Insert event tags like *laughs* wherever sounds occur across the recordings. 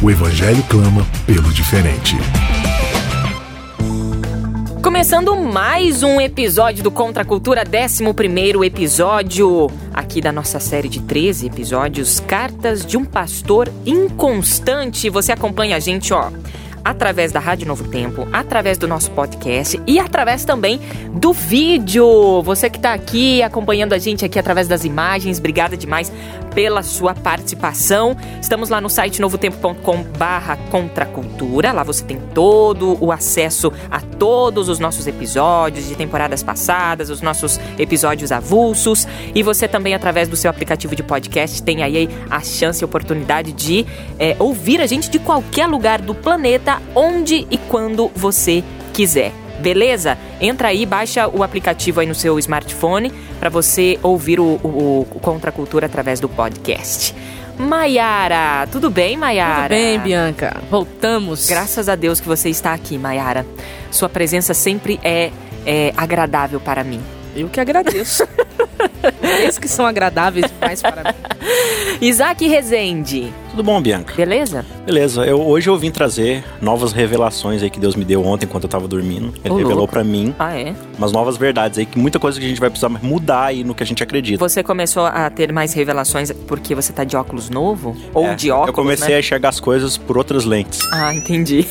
O evangelho clama pelo diferente. Começando mais um episódio do Contra a Cultura, 11 episódio aqui da nossa série de 13 episódios, Cartas de um Pastor Inconstante. Você acompanha a gente, ó através da Rádio Novo Tempo, através do nosso podcast e através também do vídeo. Você que está aqui acompanhando a gente aqui através das imagens, obrigada demais pela sua participação. Estamos lá no site novotempo.com barra contracultura. Lá você tem todo o acesso a todos os nossos episódios de temporadas passadas, os nossos episódios avulsos. E você também, através do seu aplicativo de podcast, tem aí a chance e oportunidade de é, ouvir a gente de qualquer lugar do planeta onde e quando você quiser. Beleza? Entra aí, baixa o aplicativo aí no seu smartphone para você ouvir o, o, o Contra a Cultura através do podcast. Maiara, tudo bem, Maiara? Tudo bem, Bianca. Voltamos. Graças a Deus que você está aqui, Maiara. Sua presença sempre é, é agradável para mim. Eu que agradeço. *laughs* Esses que são agradáveis demais para mim. Isaac Rezende. Tudo bom, Bianca? Beleza? Beleza. Eu, hoje eu vim trazer novas revelações aí que Deus me deu ontem enquanto eu tava dormindo. Ele Ô, revelou para mim Ah, é? umas novas verdades aí, que muita coisa que a gente vai precisar mudar aí no que a gente acredita. Você começou a ter mais revelações porque você tá de óculos novo? Ou É, de óculos, Eu comecei né? a enxergar as coisas por outras lentes. Ah, entendi.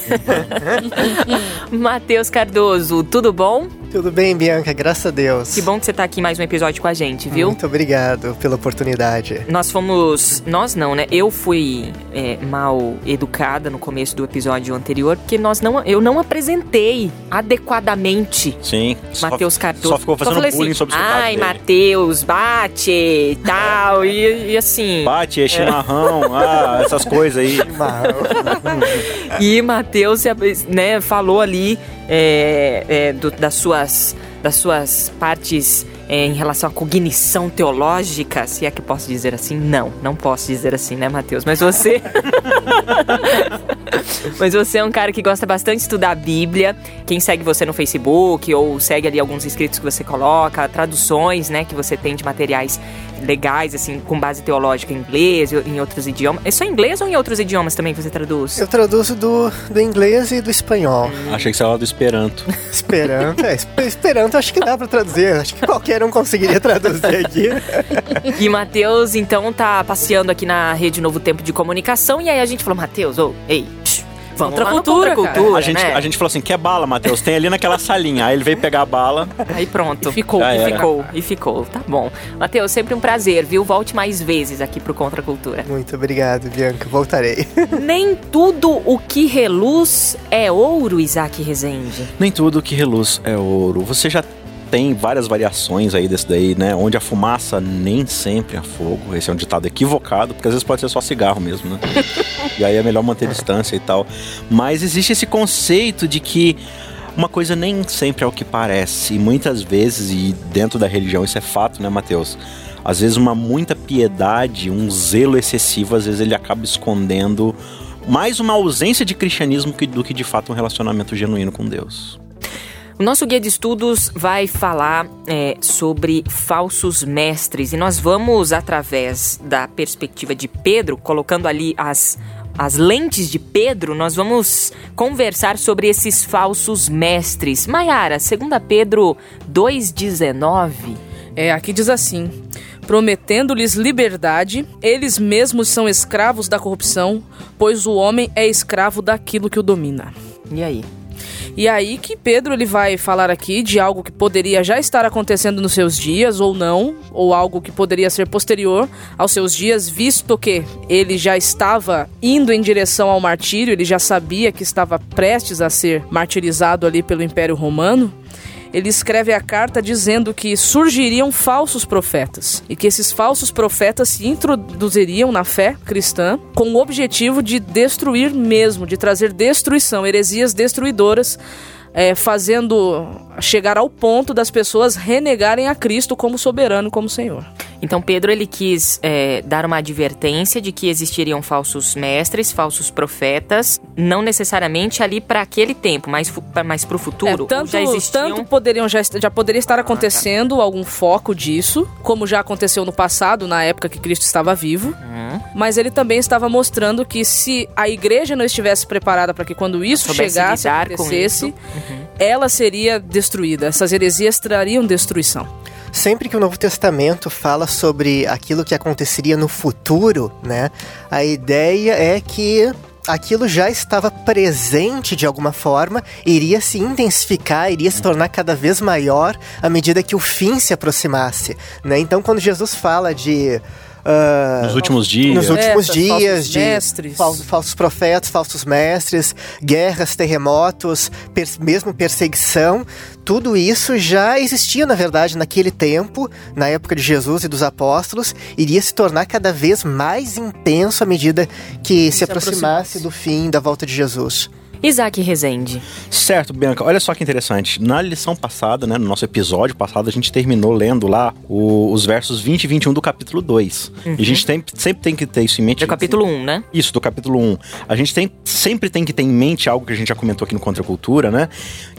*laughs* Matheus Cardoso, tudo bom? Tudo bem, Bianca? Graças a Deus. Que bom que você tá aqui mais um episódio com a gente, viu? Muito obrigado pela oportunidade. Nós fomos. Nós não, né? Eu fui é, mal educada no começo do episódio anterior, porque nós não, eu não apresentei adequadamente Sim. só- Matheus Cardoso. Só ficou fazendo falei bullying assim, sobre o Ai. Matheus, bate e tal. e, e assim. Bate, é chimarrão, *laughs* ah, essas coisas aí. E Mateus né, falou ali é, é, do- das, suas, das suas partes é, em relação à cognição teológica, se é que posso dizer assim. Não, não posso dizer assim, né, Mateus? Mas você. *laughs* Mas você é um cara que gosta bastante de estudar a Bíblia. Quem segue você no Facebook ou segue ali alguns inscritos que você coloca, traduções, né, que você tem de materiais legais, assim, com base teológica em inglês, em outros idiomas. É só em inglês ou em outros idiomas também que você traduz? Eu traduzo do, do inglês e do espanhol. Achei que você falava do Esperanto. Esperanto, é, esp- Esperanto acho que dá pra traduzir. Acho que qualquer um conseguiria traduzir aqui. *laughs* E Matheus, então, tá passeando aqui na Rede Novo Tempo de Comunicação. E aí a gente falou, Matheus, ô, ei, psh, vamos Contra lá cultura, cultura, A gente, né? a gente falou assim: quer bala, Matheus? Tem ali naquela salinha. Aí ele veio pegar a bala. Aí pronto. E ficou. E era. ficou, e ficou. Tá bom. Matheus, sempre um prazer, viu? Volte mais vezes aqui pro Contra a Cultura. Muito obrigado, Bianca. Voltarei. *laughs* Nem tudo o que reluz é ouro, Isaac Rezende. Nem tudo que reluz é ouro. Você já tem várias variações aí desse daí, né? Onde a fumaça nem sempre é fogo. Esse é um ditado equivocado, porque às vezes pode ser só cigarro mesmo, né? *laughs* e aí é melhor manter distância e tal. Mas existe esse conceito de que uma coisa nem sempre é o que parece. E muitas vezes, e dentro da religião isso é fato, né, Mateus? Às vezes uma muita piedade, um zelo excessivo, às vezes ele acaba escondendo mais uma ausência de cristianismo do que de fato um relacionamento genuíno com Deus. O nosso guia de estudos vai falar é, sobre falsos mestres e nós vamos, através da perspectiva de Pedro, colocando ali as, as lentes de Pedro, nós vamos conversar sobre esses falsos mestres. Maiara, 2 Pedro 2,19. É, aqui diz assim: prometendo-lhes liberdade, eles mesmos são escravos da corrupção, pois o homem é escravo daquilo que o domina. E aí? E aí que Pedro ele vai falar aqui de algo que poderia já estar acontecendo nos seus dias ou não, ou algo que poderia ser posterior aos seus dias, visto que ele já estava indo em direção ao martírio, ele já sabia que estava prestes a ser martirizado ali pelo Império Romano. Ele escreve a carta dizendo que surgiriam falsos profetas e que esses falsos profetas se introduziriam na fé cristã com o objetivo de destruir mesmo, de trazer destruição, heresias destruidoras é, fazendo chegar ao ponto das pessoas renegarem a Cristo como soberano, como Senhor. Então Pedro ele quis é, dar uma advertência de que existiriam falsos mestres, falsos profetas, não necessariamente ali para aquele tempo, mas mas para o futuro. É, tanto, já existiam... tanto poderiam já, já poderia estar acontecendo ah, tá. algum foco disso, como já aconteceu no passado, na época que Cristo estava vivo. Uhum. Mas ele também estava mostrando que se a igreja não estivesse preparada para que quando isso chegasse, acontecesse, uhum. ela seria destruída. Essas heresias trariam destruição. Sempre que o Novo Testamento fala sobre aquilo que aconteceria no futuro, né, a ideia é que aquilo já estava presente de alguma forma, iria se intensificar, iria se tornar cada vez maior à medida que o fim se aproximasse, né? Então, quando Jesus fala de Uh, nos últimos dias. Nos últimos dias de mestres. Falsos, falsos profetas, falsos mestres, guerras, terremotos, per mesmo perseguição. Tudo isso já existia, na verdade, naquele tempo, na época de Jesus e dos apóstolos, iria se tornar cada vez mais intenso à medida que se, se aproximasse do fim da volta de Jesus. Isaac Rezende. Certo, Bianca. Olha só que interessante. Na lição passada, né, no nosso episódio passado, a gente terminou lendo lá o, os versos 20 e 21 do capítulo 2. Uhum. E a gente tem, sempre tem que ter isso em mente. Do capítulo 1, né? Isso, do capítulo 1. A gente tem, sempre tem que ter em mente algo que a gente já comentou aqui no Contra Cultura, né?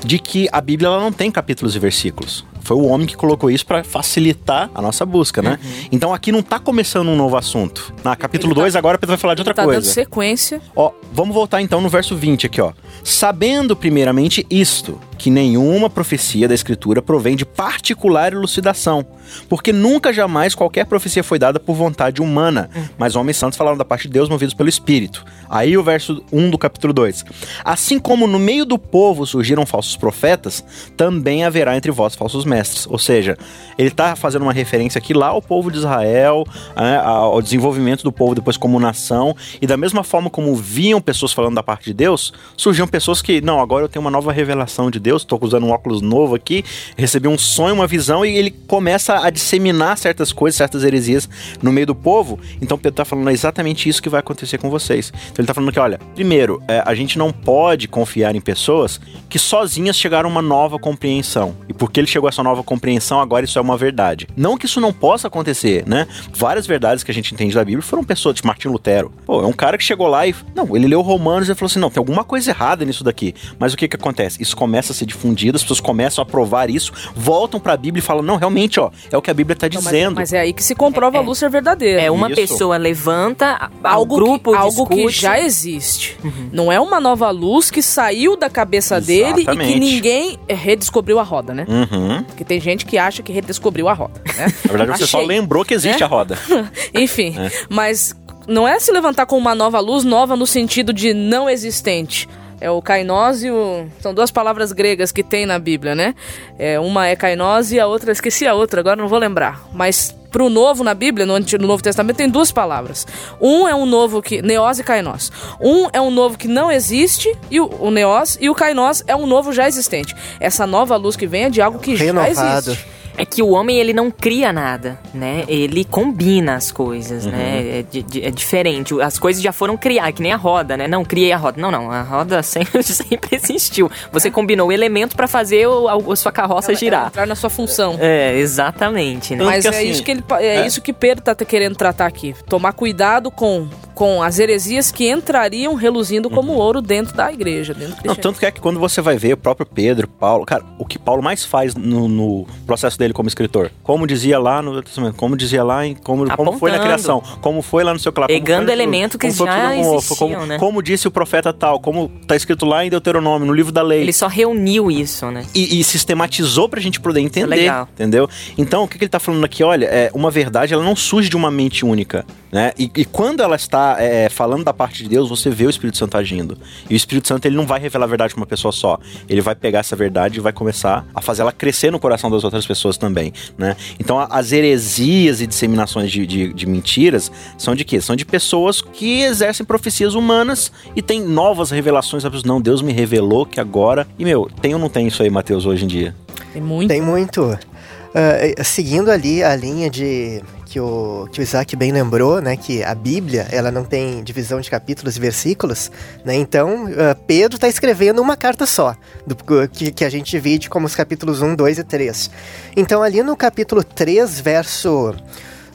De que a Bíblia ela não tem capítulos e versículos. Foi o homem que colocou isso para facilitar a nossa busca, né? Uhum. Então aqui não tá começando um novo assunto. Na capítulo 2 tá, agora Pedro vai falar de outra tá coisa. Dando sequência. Ó, vamos voltar então no verso 20 aqui, ó. Sabendo primeiramente isto, que nenhuma profecia da Escritura provém de particular elucidação, porque nunca jamais qualquer profecia foi dada por vontade humana, mas homens santos falaram da parte de Deus movidos pelo Espírito. Aí o verso 1 do capítulo 2. Assim como no meio do povo surgiram falsos profetas, também haverá entre vós falsos mestres. Ou seja, ele está fazendo uma referência aqui lá ao povo de Israel, né, ao desenvolvimento do povo depois como nação, e da mesma forma como viam pessoas falando da parte de Deus, surgiam pessoas que, não, agora eu tenho uma nova revelação de Deus Deus, estou usando um óculos novo aqui, recebi um sonho, uma visão, e ele começa a disseminar certas coisas, certas heresias no meio do povo. Então Pedro está falando exatamente isso que vai acontecer com vocês. Então ele está falando que, olha, primeiro, é, a gente não pode confiar em pessoas que sozinhas chegaram a uma nova compreensão. E porque ele chegou a essa nova compreensão, agora isso é uma verdade. Não que isso não possa acontecer, né? Várias verdades que a gente entende da Bíblia foram pessoas, tipo Martin Lutero. Pô, é um cara que chegou lá e. Não, ele leu Romanos e falou assim: não, tem alguma coisa errada nisso daqui. Mas o que que acontece? Isso começa a ser difundido, as pessoas começam a provar isso, voltam para a Bíblia e falam: não, realmente, ó, é o que a Bíblia está dizendo. Mas, mas, é aí que se comprova é, a luz ser verdadeira. É uma isso. pessoa levanta algo grupo que, algo que já existe. Uhum. Não é uma nova luz que saiu da cabeça Exatamente. dele e que ninguém redescobriu a roda, né? Uhum. Porque tem gente que acha que redescobriu a roda. Né? *laughs* Na verdade, você só lembrou que existe é? a roda. *laughs* Enfim, é. mas não é se levantar com uma nova luz, nova no sentido de não existente. É o kainós e o... São duas palavras gregas que tem na Bíblia, né? É, uma é kainós e a outra... Esqueci a outra, agora não vou lembrar. Mas pro novo na Bíblia, no, no Novo Testamento, tem duas palavras. Um é um novo que... Neós e kainós. Um é um novo que não existe, e o, o neós, e o kainós é um novo já existente. Essa nova luz que vem é de algo que Renovado. já existe é que o homem ele não cria nada, né? Ele combina as coisas, né? uhum. né? É, é, diferente. As coisas já foram criadas, que nem a roda, né? Não, criei a roda. Não, não. A roda *laughs* sempre, sempre existiu. Você combinou o elemento para fazer o, a, a, sua carroça ela, girar. Ela entrar na sua função. É, exatamente. Né? Mas é, assim, isso que ele, é, é, isso que Pedro tá querendo tratar aqui. Tomar cuidado com, com as heresias que entrariam reluzindo como uhum. ouro dentro da igreja. Dentro não, tanto que é que quando você vai ver o próprio Pedro, Paulo... Cara, o que Paulo mais faz no, no processo dele dele como escritor. Como dizia lá no Testamento, como dizia lá em como, como foi na criação, como foi lá no seu clássico. Pegando elementos que já existiam, como, né? Como disse o profeta tal, como tá escrito lá em Deuteronômio, no livro da lei. Ele só reuniu isso, né? E, e sistematizou pra gente poder entender, Legal. entendeu? Então, o que, que ele tá falando aqui? Olha, é, uma verdade, ela não surge de uma mente única, né? E, e quando ela está é, falando da parte de Deus, você vê o Espírito Santo agindo. E o Espírito Santo, ele não vai revelar a verdade pra uma pessoa só. Ele vai pegar essa verdade e vai começar a fazer ela crescer no coração das outras pessoas também, né? Então as heresias e disseminações de, de, de, mentiras são de quê? São de pessoas que exercem profecias humanas e têm novas revelações. Não, Deus me revelou que agora... E, meu, tem ou não tem isso aí, Mateus, hoje em dia? Tem muito. Tem muito. Uh, seguindo ali a linha de que o, que o Isaac bem lembrou, né, que a Bíblia ela não tem divisão de capítulos e versículos, né, então uh, Pedro está escrevendo uma carta só, do, que, que a gente divide como os capítulos 1, 2 e 3. Então ali no capítulo 3, verso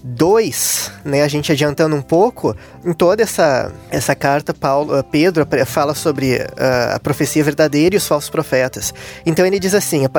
2, né, a gente adiantando um pouco, em toda essa, essa carta, Paulo, uh, Pedro fala sobre uh, a profecia verdadeira e os falsos profetas. Então ele diz assim, uh,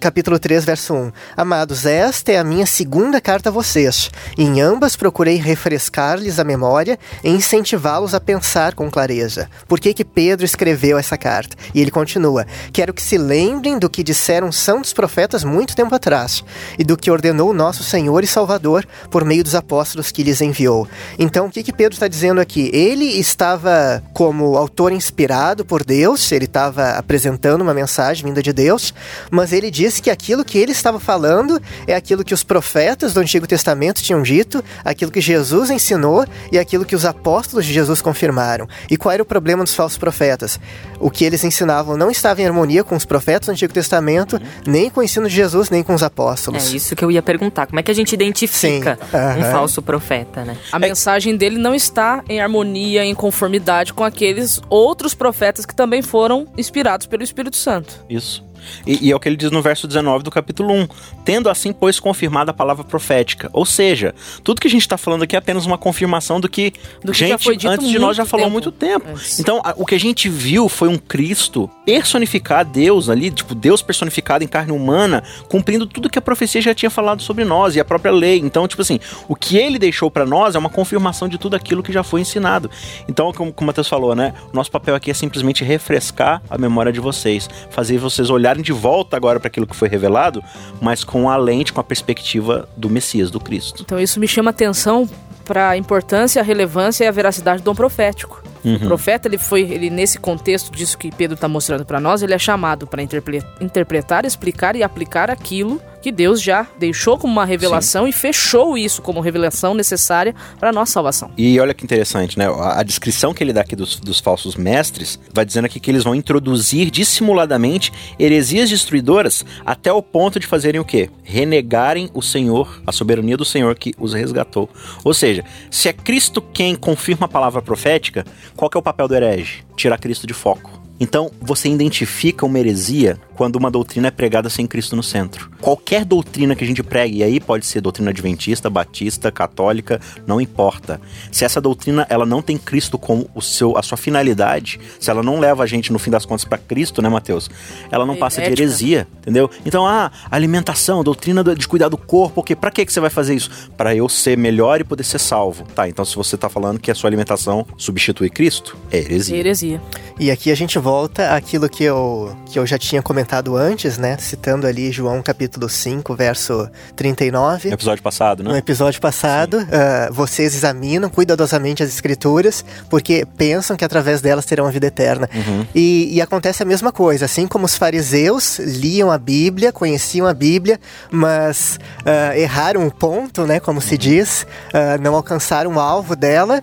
capítulo 3, verso 1: Amados, esta é a minha segunda carta a vocês. Em ambas procurei refrescar-lhes a memória e incentivá-los a pensar com clareza. Por que, que Pedro escreveu essa carta? E ele continua: Quero que se lembrem do que disseram santos profetas muito tempo atrás e do que ordenou o nosso Senhor e Salvador por meio dos apóstolos que lhes enviou. Então, o que, que Pedro está dizendo aqui? Ele estava como autor inspirado por Deus, ele estava apresentando uma mensagem vinda de Deus, mas ele disse que aquilo que ele estava falando é aquilo que os profetas do Antigo Testamento tinham dito, aquilo que Jesus ensinou e aquilo que os apóstolos de Jesus confirmaram. E qual era o problema dos falsos profetas? O que eles ensinavam não estava em harmonia com os profetas do Antigo Testamento, nem com o ensino de Jesus, nem com os apóstolos. É isso que eu ia perguntar. Como é que a gente identifica Sim uhum. um falso profeta, né? A é... mensagem dele não está em harmonia, em conformidade com aqueles outros profetas que também foram inspirados pelo Espírito Santo. Isso. E, e, é o que ele diz no verso 19 do capítulo 1. Tendo assim, pois, confirmada a palavra profética. Ou seja, tudo que a gente está falando aqui é apenas uma confirmação do que, do que gente antes de nós já falou há muito tempo. Antes. Então, a, o que a gente viu foi um Cristo personificar Deus ali, tipo, Deus personificado em carne humana, cumprindo tudo que a profecia já tinha falado sobre nós e a própria lei. Então, tipo assim, o que ele deixou para nós é uma confirmação de tudo aquilo que já foi ensinado. Então, como, como o Matheus falou, né? O nosso papel aqui é simplesmente refrescar a memória de vocês, fazer vocês olharem olharem de volta agora para aquilo que foi revelado, mas com a lente, com a perspectiva do Messias, do Cristo. Então isso me chama atenção para a importância, a relevância e a veracidade do dom profético. Uhum. O profeta, ele foi, ele nesse contexto disso que Pedro está mostrando para nós, ele é chamado para interpretar, explicar e aplicar aquilo que Deus já deixou como uma revelação Sim. e fechou isso como revelação necessária para a nossa salvação. E olha que interessante, né? A, a descrição que ele dá aqui dos, dos, falsos mestres vai dizendo aqui que eles vão introduzir dissimuladamente heresias destruidoras até o ponto de fazerem o quê? Renegarem o Senhor, a soberania do Senhor que os resgatou. Ou seja, se é Cristo quem confirma a palavra profética, qual que é o papel do herege? Tirar Cristo de foco. Então, você identifica uma heresia quando uma doutrina é pregada sem Cristo no centro. Qualquer doutrina que a gente pregue, e aí pode ser doutrina adventista, batista, católica, não importa. Se essa doutrina ela não tem Cristo como o seu, a sua finalidade, se ela não leva a gente no fim das contas para Cristo, né, Mateus? Ela não é passa ética. de heresia, entendeu? Então, ah, alimentação, doutrina de cuidar do corpo, ok? Para que que você vai fazer isso? Para eu ser melhor e poder ser salvo. Tá, então se você tá falando que a sua alimentação substitui Cristo, é heresia. É heresia. E aqui a gente volta àquilo que eu, que eu já tinha comentado comentado antes, né? Citando ali João capítulo 5, verso 39. No episódio passado, né? No episódio passado, uh, vocês examinam cuidadosamente as escrituras, porque pensam que através delas terão a vida eterna. Uhum. E, e, acontece a mesma coisa, assim como os fariseus liam a Bíblia, conheciam a Bíblia, mas uh, erraram o ponto, né? Como uhum. se diz, uh, não alcançaram o alvo dela.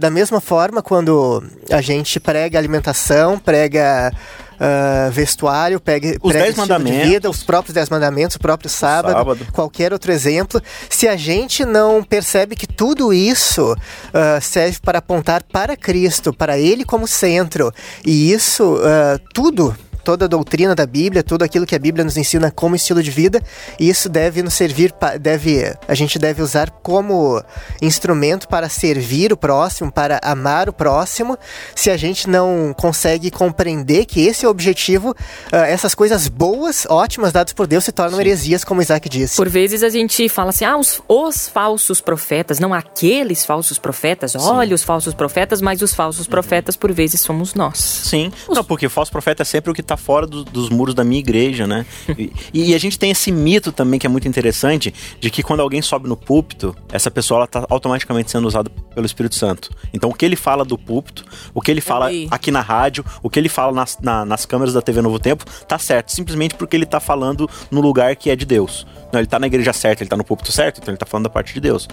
da mesma forma, quando a gente prega alimentação, prega uh, vestuário, pegue os dez mandamentos, vida, os próprios dez mandamentos, o próprio sábado, sábado, qualquer outro exemplo. Se a gente não percebe que tudo isso uh, serve para apontar para Cristo, para Ele como centro, e isso uh, tudo toda a doutrina da Bíblia, tudo aquilo que a Bíblia nos ensina como estilo de vida, e isso deve nos servir, deve, a gente deve usar como instrumento para servir o próximo, para amar o próximo. Se a gente não consegue compreender que esse é o objetivo, uh, essas coisas boas, ótimas, dadas por Deus, se tornam Sim. heresias, como Isaac disse. Por vezes a gente fala assim, ah, os, os falsos profetas, não aqueles falsos profetas, Sim. olha os falsos profetas, mas os falsos profetas, por vezes, somos nós. Sim, os... não, porque o falso profeta é sempre o que está fora do, dos muros da minha igreja, né? E, e, a gente tem esse mito também que é muito interessante de que quando alguém sobe no púlpito, essa pessoa ela tá automaticamente sendo usada pelo Espírito Santo. Então o que ele fala do púlpito, o que ele fala aqui na rádio, o que ele fala nas, na, nas câmeras da TV Novo Tempo, tá certo, simplesmente porque ele tá falando no lugar que é de Deus. Não, ele tá na igreja certa, ele tá no púlpito certo, então ele tá falando da parte de Deus.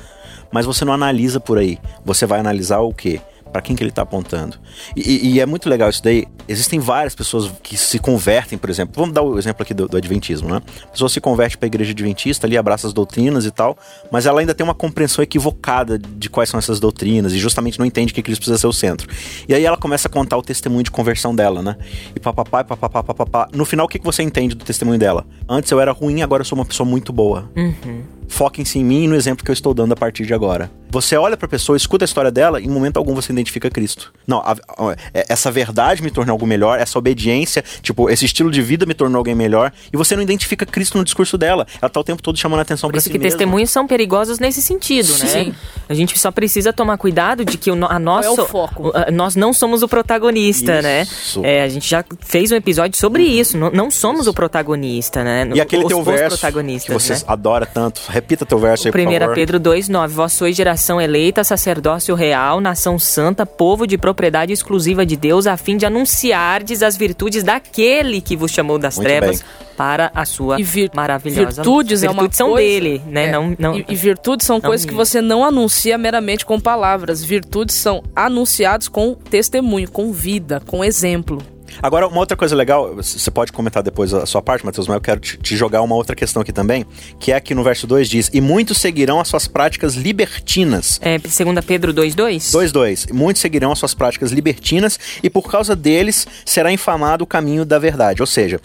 Mas você não analisa por aí. Você vai analisar o quê? Para quem que ele tá apontando? E, e, é muito legal isso daí. Existem várias pessoas que se convertem, por exemplo. Vamos dar o exemplo aqui do, do Adventismo, né? A pessoa se converte para a igreja adventista, ali abraça as doutrinas e tal, mas ela ainda tem uma compreensão equivocada de quais são essas doutrinas e justamente não entende que Cristo precisa ser o centro. E aí ela começa a contar o testemunho de conversão dela, né? E papapá, papapá, papapá. No final, o que, que você entende do testemunho dela? Antes eu era ruim, agora eu sou uma pessoa muito boa. Uhum. Foquem-se em mim e no exemplo que eu estou dando a partir de agora. Você olha para a pessoa, escuta a história dela, e em momento algum você identifica Cristo. Não, a, a, é, essa verdade me tornou algo melhor, essa obediência, tipo, esse estilo de vida me tornou alguém melhor, e você não identifica Cristo no discurso dela. Ela tá o tempo todo chamando a atenção para si que mesma. testemunhos são perigosos nesse sentido, né? Sim. A gente só precisa tomar cuidado de que o, a nosso, é o foco? nós não somos o protagonista, né? isso. né? É, a gente já fez um episódio sobre uhum. isso. Não, não somos isso. o protagonista, né? E aquele os, teu verso que você né? adora tanto, repita teu verso aí, 1 Pedro 2,9 Vós sois geração eleita, sacerdócio real, nação santa, povo de propriedade exclusiva de Deus, a fim de anunciardes as virtudes daquele que vos chamou das Muito trevas bem. para a sua vir maravilhosa virtudes, virtudes é uma são coisa, dele, né? É. Não, não, e, e virtudes são coisas que você não anuncia meramente com palavras. Virtudes são anunciados com testemunho, com vida, com exemplo. Agora, uma outra coisa legal, você pode comentar depois a sua parte, Matheus, mas eu quero te, te, jogar uma outra questão aqui também, que é que no verso 2 diz: E muitos seguirão as suas práticas libertinas. É, segunda Pedro 2,2? 2,2. Muitos seguirão as suas práticas libertinas, e por causa deles será infamado o caminho da verdade. Ou seja,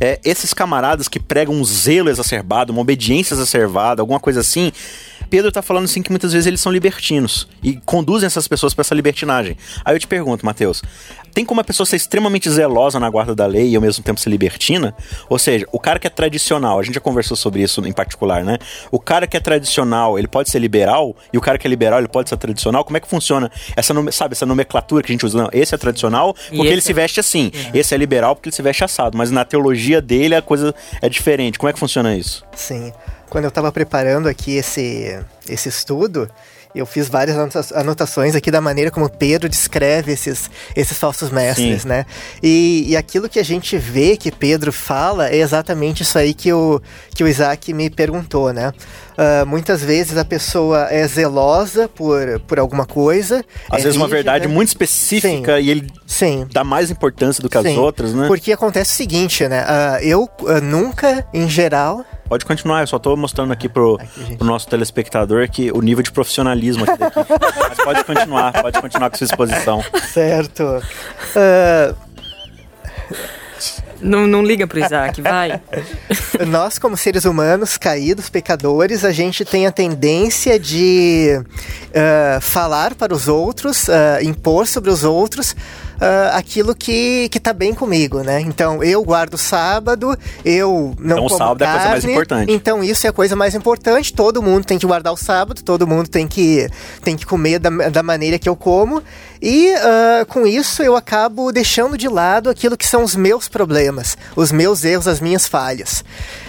é, esses camaradas que pregam um zelo exacerbado, uma obediência exacerbada, alguma coisa assim. Pedro está falando assim que muitas vezes eles são libertinos e conduzem essas pessoas para essa libertinagem. Aí eu te pergunto, Mateus, tem como a pessoa ser extremamente zelosa na guarda da lei e ao mesmo tempo ser libertina? Ou seja, o cara que é tradicional, a gente já conversou sobre isso em particular, né? O cara que é tradicional, ele pode ser liberal e o cara que é liberal, ele pode ser tradicional. Como é que funciona essa, sabe, essa nomenclatura que a gente usa? Não, esse é tradicional porque ele se veste assim. É. Esse é liberal porque ele se veste assado, mas na teologia dele a coisa é diferente. Como é que funciona isso? Sim. Quando eu estava preparando aqui esse, esse estudo, eu fiz várias anotações aqui da maneira como Pedro descreve esses, esses falsos mestres, Sim. né? E, e aquilo que a gente vê que Pedro fala é exatamente isso aí que o, que o Isaac me perguntou, né? Uh, muitas vezes a pessoa é zelosa por, por alguma coisa. Às é vezes rígida. uma verdade muito específica Sim. e ele Sim. dá mais importância do que as outras, né? Porque acontece o seguinte, né? Uh, eu uh, nunca, em geral, Pode continuar, eu só tô mostrando aqui pro, aqui, pro nosso telespectador que o nível de profissionalismo aqui daqui. Mas pode continuar, pode continuar com sua exposição. Certo. Uh... Não, não liga pro Isaac, vai. Nós, como seres humanos, caídos, pecadores, a gente tem a tendência de uh, falar para os outros, uh, impor sobre os outros uh, aquilo que, que tá bem comigo, né? Então, eu guardo sábado, eu não então, como sábado carne, é a coisa mais importante. Então, isso é a coisa mais importante. Todo mundo tem que guardar o sábado, todo mundo tem que, tem que comer da, da maneira que eu como. E uh, com isso eu acabo deixando de lado aquilo que são os meus problemas, os meus erros, as minhas falhas.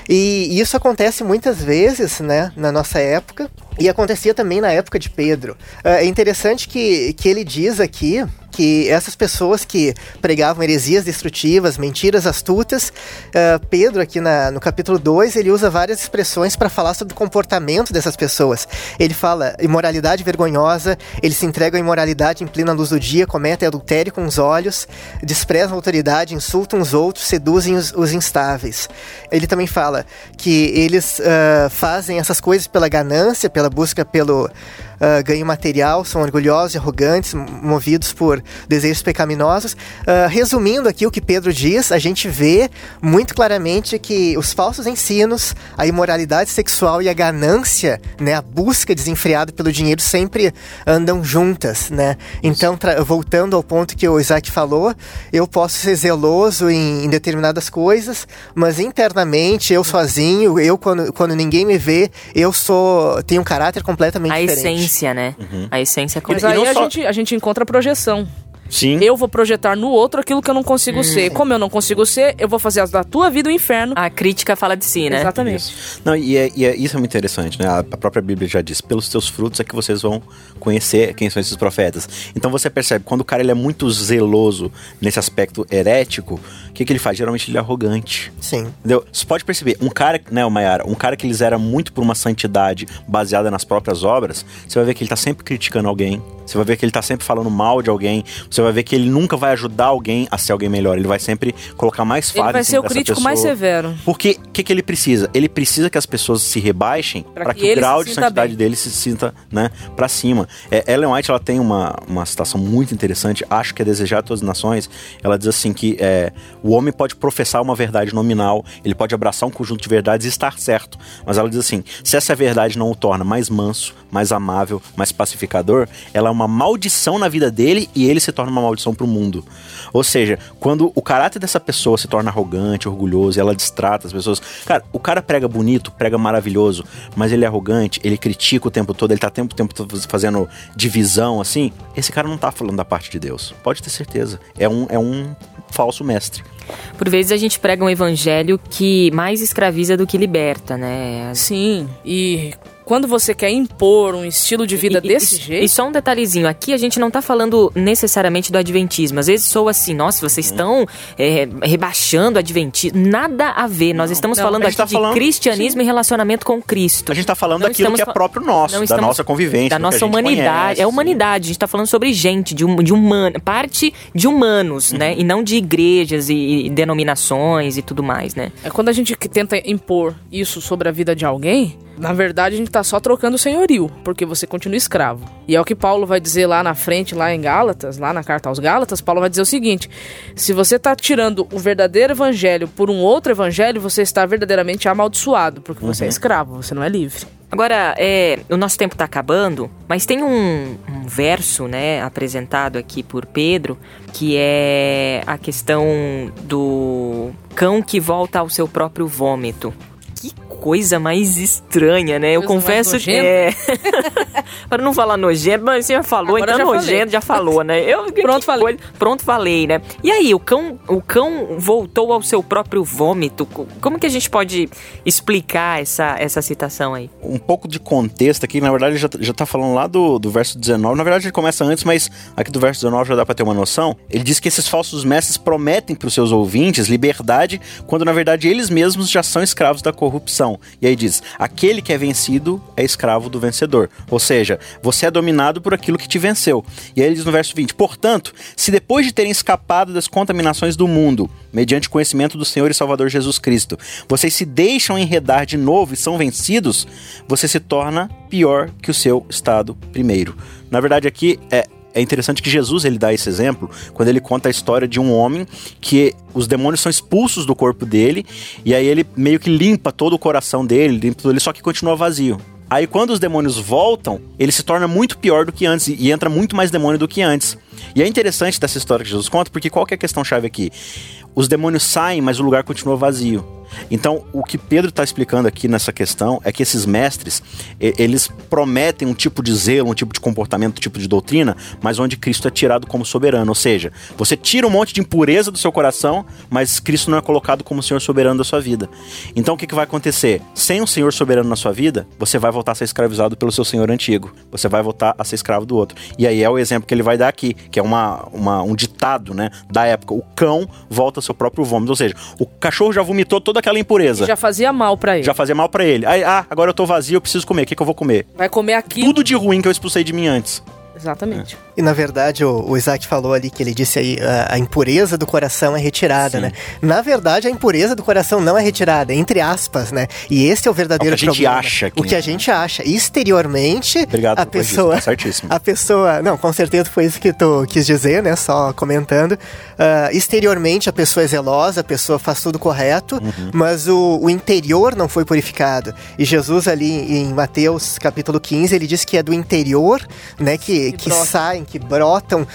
E isso acontece muitas vezes, né, na nossa época. E acontecia também na época de Pedro. Ah, é interessante que, que ele diz aqui que essas pessoas que pregavam heresias destrutivas, mentiras astutas, uh, Pedro, aqui na, no capítulo 2, ele usa várias expressões para falar sobre o comportamento dessas pessoas. Ele fala imoralidade vergonhosa, eles se entregam à imoralidade em plena luz do dia, cometem adultério com os olhos, desprezam a autoridade, insultam os outros, seduzem os, os instáveis. Ele também fala que eles uh, fazem essas coisas pela ganância, pela busca pelo uh, ganho material, são orgulhosos e arrogantes, movidos por desejos pecaminosos. Uh, resumindo aqui o que Pedro diz, a gente vê muito claramente que os falsos ensinos, a imoralidade sexual e a ganância, né, a busca desenfreada pelo dinheiro sempre andam juntas, né? Então, voltando ao ponto que o Isaac falou, eu posso ser zeloso em, em determinadas coisas, mas internamente, eu sozinho, eu quando, quando ninguém me vê, eu sou tenho um caráter completamente a diferente essência, né? Uhum. A essência Mas aí a, só... gente, a gente encontra projeção. Sim. Eu vou projetar no outro aquilo que eu não consigo hum. ser. Como eu não consigo ser, eu vou fazer da tua vida o um inferno. A crítica fala de si, né? Exatamente. Isso. Não, e, é, e é, isso é muito interessante, né? A, a, própria Bíblia já diz: pelos teus frutos é que vocês vão conhecer quem são esses profetas. Então você percebe, quando o cara ele é muito zeloso nesse aspecto herético, que, que ele faz? Geralmente ele é arrogante. Sim. Entendeu? Você pode perceber, um cara, né, o Mayara, um cara que eles era muito por uma santidade baseada nas próprias obras, você vai ver que ele tá sempre criticando alguém, você vai ver que ele tá sempre falando mal de alguém, você vai ver que ele nunca vai ajudar alguém a ser alguém melhor, ele vai sempre colocar mais fardo Ele vai ser o crítico pessoa. mais severo. Porque o que, que ele precisa? Ele precisa que as pessoas se rebaixem para que, que o grau de santidade bem. dele se sinta, né, para cima. É, Ellen White, ela tem uma, uma citação muito interessante, acho que é desejar todas as nações, ela diz assim que é, o homem pode professar uma verdade nominal, ele pode abraçar um conjunto de verdades e estar certo, mas ela diz assim, se essa verdade não o torna mais manso, mais amável, mais pacificador, ela é uma maldição na vida dele e ele se torna uma maldição para o mundo. Ou seja, quando o caráter dessa pessoa se torna arrogante, orgulhoso, ela distrata as pessoas. Cara, o cara prega bonito, prega maravilhoso, mas ele é arrogante, ele critica o tempo todo, ele tá tempo, tempo fazendo divisão assim. Esse cara não tá falando da parte de Deus. Pode ter certeza. É um, é um falso mestre. Por vezes a gente prega um evangelho que mais escraviza do que liberta, né? Sim, e quando você quer impor um estilo de vida e, desse e, jeito. E só um detalhezinho, aqui a gente não está falando necessariamente do adventismo. Às vezes sou assim, nossa, vocês estão é, rebaixando o adventismo. Nada a ver. Nós estamos não, falando aqui tá de falando, cristianismo sim. e relacionamento com Cristo. A gente está falando não daquilo que é próprio nosso, da nossa convivência. Da nossa humanidade. Conhece. É humanidade. A gente está falando sobre gente, de, um, de humano, parte de humanos, uhum. né? E não de igrejas e, e denominações e tudo mais, né? É quando a gente tenta impor isso sobre a vida de alguém, na verdade, a gente está só trocando o senhorio, porque você continua escravo. E é o que Paulo vai dizer lá na frente, lá em Gálatas, lá na carta aos Gálatas, Paulo vai dizer o seguinte: se você está tirando o verdadeiro evangelho por um outro evangelho, você está verdadeiramente amaldiçoado, porque uhum. você é uhum. escravo, você não é livre. Agora, é, o nosso tempo está acabando, mas tem um, um, verso, né, apresentado aqui por Pedro, que é a questão do cão que volta ao seu próprio vômito coisa mais estranha, né? Eu confesso que é. *laughs* Para não falar nojento, mas você já falou, Agora então já nojento falei. já falou, né? Eu, *laughs* pronto, falei. Coisa, pronto, falei, né? E aí, o cão, o cão voltou ao seu próprio vômito. Como que a gente pode explicar essa, essa citação aí? Um pouco de contexto aqui, na verdade, já, já tá falando lá do, do verso 19. Na verdade, ele começa antes, mas aqui do verso 19 já dá para ter uma noção. Ele diz que esses falsos mestres prometem para os seus ouvintes liberdade, quando na verdade eles mesmos já são escravos da corrupção. E aí diz: aquele que é vencido é escravo do vencedor. Ou seja, você é dominado por aquilo que te venceu. E aí ele diz no verso 20: portanto, se depois de terem escapado das contaminações do mundo, mediante conhecimento do Senhor e Salvador Jesus Cristo, vocês se deixam enredar de novo e são vencidos, você se torna pior que o seu estado primeiro. Na verdade, aqui é, é interessante que Jesus ele dá esse exemplo quando ele conta a história de um homem que os demônios são expulsos do corpo dele e aí ele meio que limpa todo o coração dele, limpa ele só que continua vazio. Aí quando os demônios voltam, ele se torna muito pior do que antes e entra muito mais demônio do que antes. E é interessante dessa história que Jesus conta, porque qual que é a questão chave aqui? Os demônios saem, mas o lugar continua vazio. Então, o que Pedro está explicando aqui nessa questão é que esses mestres, eles prometem um tipo de zelo, um tipo de comportamento, um tipo de doutrina, mas onde Cristo é tirado como soberano. Ou seja, você tira um monte de impureza do seu coração, mas Cristo não é colocado como Senhor soberano da sua vida. Então, o que, que vai acontecer? Sem um Senhor soberano na sua vida, você vai voltar a ser escravizado pelo seu Senhor antigo. Você vai voltar a ser escravo do outro. E aí é o exemplo que ele vai dar aqui, que é uma, uma um ditado né, da época. O cão volta ao seu próprio vômito. Ou seja, o cachorro já vomitou toda aquela impureza. Já fazia mal para ele. Já fazia mal para ele. Aí, ah, agora eu tô vazio, eu preciso comer. O que, que eu vou comer? Vai comer aqui. Tudo de ruim que eu expulsei de mim antes. Exatamente. É. E na verdade, o, o, Isaac falou ali que ele disse aí a, a impureza do coração é retirada, Sim. né? Na verdade, a impureza do coração não é retirada, entre aspas, né? E esse é o verdadeiro é o que a gente problema. acha. Que... O que a gente acha. Exteriormente, Obrigado, a pessoa. Disso, tá certíssimo. A pessoa. Não, com certeza foi isso que tu quis dizer, né? Só comentando. Uh, exteriormente, a pessoa é zelosa, a pessoa faz tudo correto, uhum. mas o, o interior não foi purificado. E Jesus, ali em Mateus capítulo 15, ele diz que é do interior, né? Que, que, que saem que brotam uh,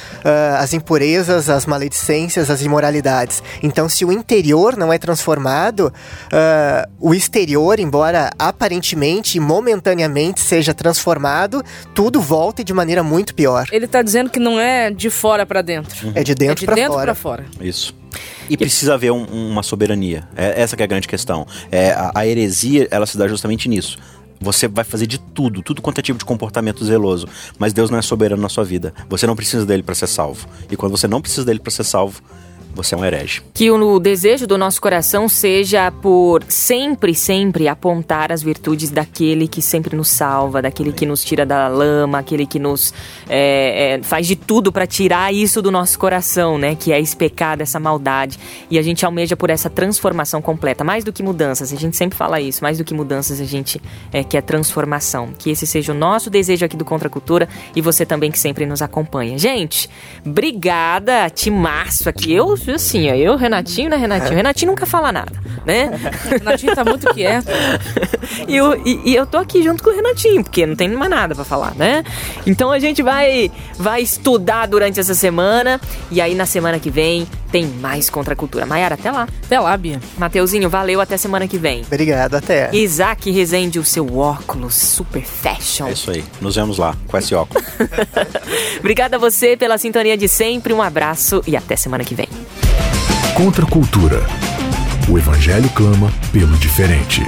as impurezas, as maledicências, as imoralidades. Então, se o interior não é transformado, uh, o exterior, embora aparentemente e momentaneamente seja transformado, tudo volta de maneira muito pior. Ele está dizendo que não é de fora para dentro. Uhum. É de dentro é para fora. fora. Isso. E precisa haver um, uma soberania. É, essa é a grande questão. É, a, a heresia, ela se dá justamente nisso. Você vai fazer de tudo, tudo quanto é tipo de comportamento zeloso, mas Deus não é soberano na sua vida. Você não precisa dele para ser salvo. E quando você não precisa dele para ser salvo, você é um herege. Que o desejo do nosso coração seja por sempre, sempre apontar as virtudes daquele que sempre nos salva, daquele que nos tira da lama, aquele que nos é, é, faz de tudo para tirar isso do nosso coração, né? Que é esse pecado, essa maldade. E a gente almeja por essa transformação completa. Mais do que mudanças, a gente sempre fala isso, mais do que mudanças, a gente é, quer transformação. Que esse seja o nosso desejo aqui do Contra a Cultura e você também que sempre nos acompanha. Gente, obrigada, Timaço aqui. Eu, assim, eu, Renatinho, né, Renatinho? Renatinho nunca fala nada, né? *laughs* Renatinho tá muito quieto. *laughs* e, eu, e, e, eu tô aqui junto com o Renatinho, porque não tem mais nada para falar, né? Então a gente vai, vai estudar durante essa semana e aí na semana que vem tem mais Contra a Cultura. Maiara, até lá. Até lá, Bia. Mateuzinho, valeu, até semana que vem. Obrigado, até. Isaac Rezende, o seu óculos super fashion. É isso aí, nos vemos lá com esse óculos. *laughs* Obrigada a você pela sintonia de sempre, um abraço e até semana que vem. Contra a Cultura. O Evangelho clama pelo diferente.